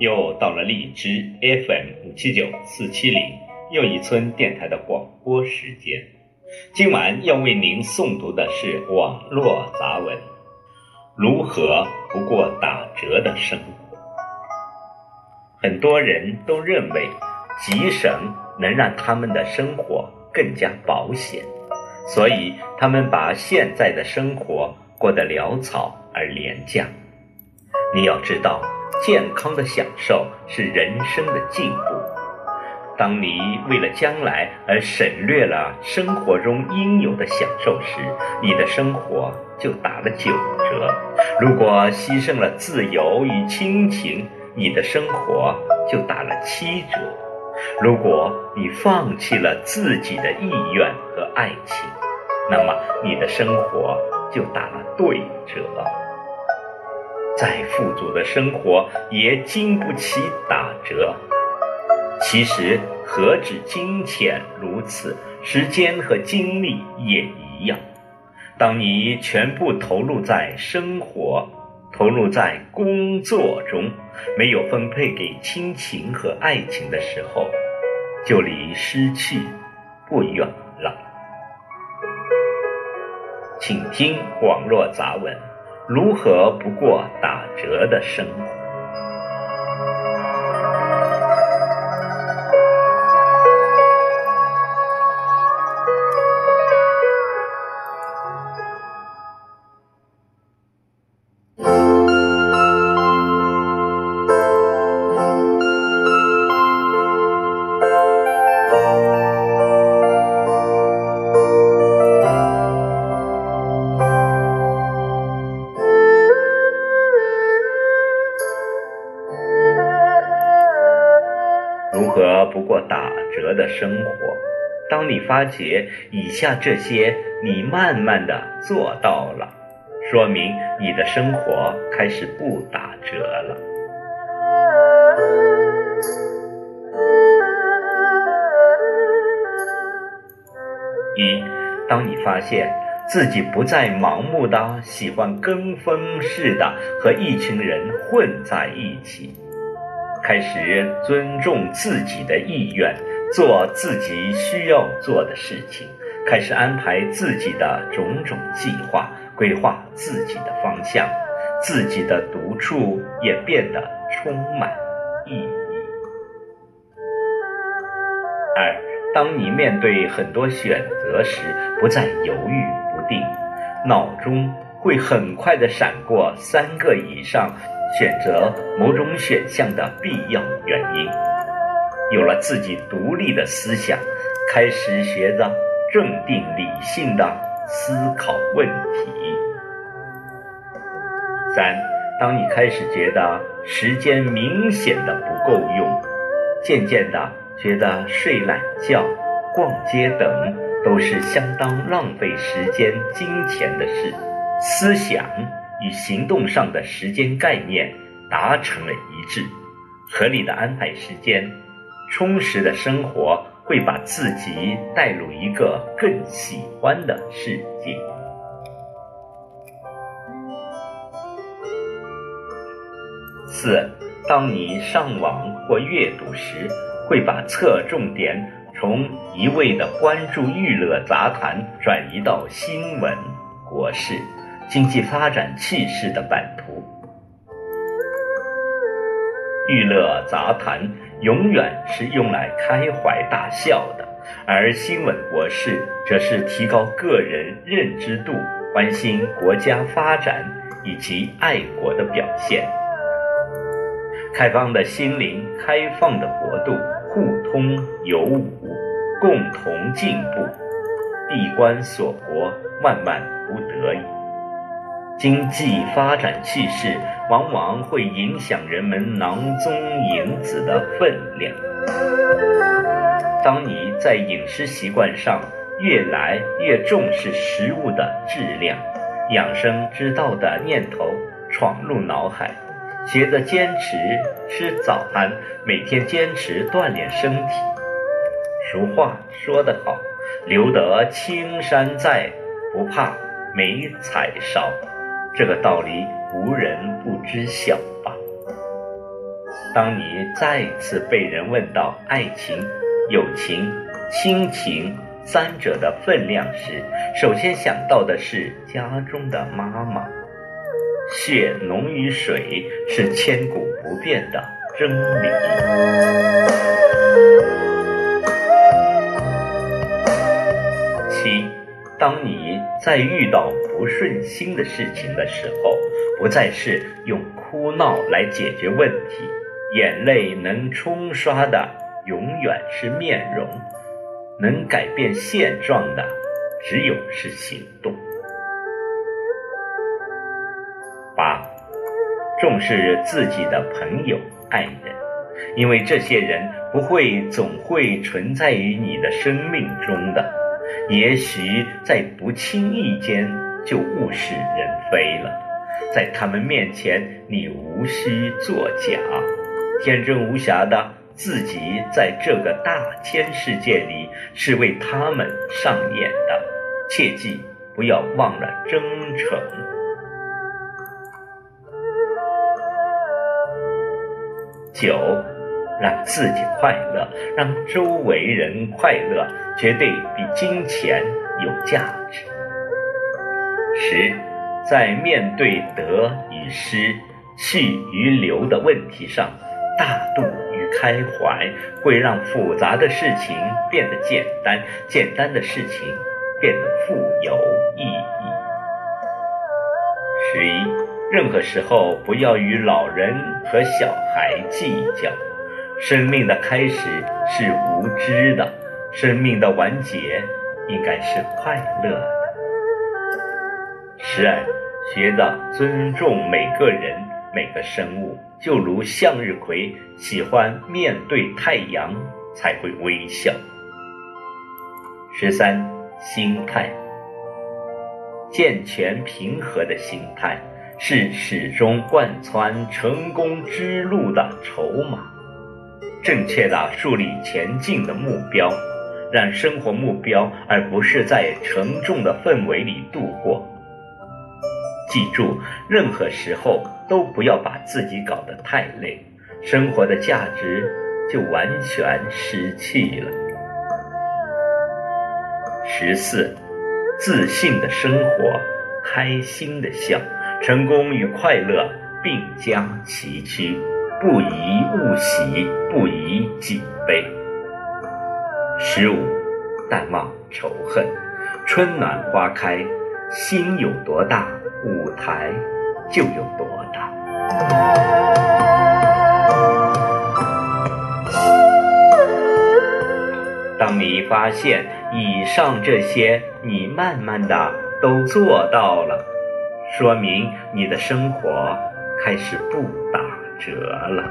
又到了荔枝 FM 五七九四七零又一村电台的广播时间。今晚要为您诵读的是网络杂文：如何不过打折的生活？很多人都认为节省能让他们的生活更加保险，所以他们把现在的生活过得潦草而廉价。你要知道，健康的享受是人生的进步。当你为了将来而省略了生活中应有的享受时，你的生活就打了九折。如果牺牲了自由与亲情，你的生活就打了七折。如果你放弃了自己的意愿和爱情，那么你的生活就打了对折。再富足的生活也经不起打折。其实何止金钱如此，时间和精力也一样。当你全部投入在生活、投入在工作中，没有分配给亲情和爱情的时候，就离失去不远了。请听网络杂文。如何不过打折的生活？如何不过打折的生活？当你发觉以下这些，你慢慢的做到了，说明你的生活开始不打折了。一，当你发现自己不再盲目的喜欢跟风似的和一群人混在一起。开始尊重自己的意愿，做自己需要做的事情，开始安排自己的种种计划，规划自己的方向，自己的独处也变得充满意义。二，当你面对很多选择时，不再犹豫不定，脑中会很快的闪过三个以上。选择某种选项的必要原因，有了自己独立的思想，开始学着镇定理性的思考问题。三，当你开始觉得时间明显的不够用，渐渐的觉得睡懒觉、逛街等都是相当浪费时间、金钱的事，思想。与行动上的时间概念达成了一致，合理的安排时间，充实的生活会把自己带入一个更喜欢的世界。四，当你上网或阅读时，会把侧重点从一味的关注娱乐杂谈转移到新闻国事。经济发展气势的版图，娱乐杂谈永远是用来开怀大笑的，而新闻国事则是提高个人认知度、关心国家发展以及爱国的表现。开放的心灵，开放的国度，互通有无，共同进步，闭关锁国，万万不得已。经济发展趋势往往会影响人们囊中银子的分量。当你在饮食习惯上越来越重视食物的质量，养生之道的念头闯入脑海，学着坚持吃早餐，每天坚持锻炼身体。俗话说得好：“留得青山在，不怕没柴烧。”这个道理无人不知晓吧？当你再次被人问到爱情、友情、亲情三者的分量时，首先想到的是家中的妈妈。血浓于水是千古不变的真理。七，当你在遇到不顺心的事情的时候，不再是用哭闹来解决问题。眼泪能冲刷的永远是面容，能改变现状的只有是行动。八，重视自己的朋友、爱人，因为这些人不会总会存在于你的生命中的，也许在不经意间就物是人非了，在他们面前你无需作假。天真无瑕的自己，在这个大千世界里是为他们上演的，切记不要忘了真诚。九，让自己快乐，让周围人快乐，绝对比金钱有价值。十，在面对得与失、去与留的问题上。大度与开怀会让复杂的事情变得简单，简单的事情变得富有意义。十一，任何时候不要与老人和小孩计较。生命的开始是无知的，生命的完结应该是快乐的。十二，学着尊重每个人，每个生物。就如向日葵喜欢面对太阳才会微笑。十三，心态健全平和的心态是始终贯穿成功之路的筹码。正确的树立前进的目标，让生活目标而不是在沉重的氛围里度过。记住，任何时候。都不要把自己搞得太累，生活的价值就完全失去了。十四，自信的生活，开心的笑，成功与快乐并驾齐驱，不宜物喜，不宜己悲。十五，淡忘仇恨，春暖花开，心有多大，舞台就有多大。当你发现以上这些你慢慢的都做到了，说明你的生活开始不打折了。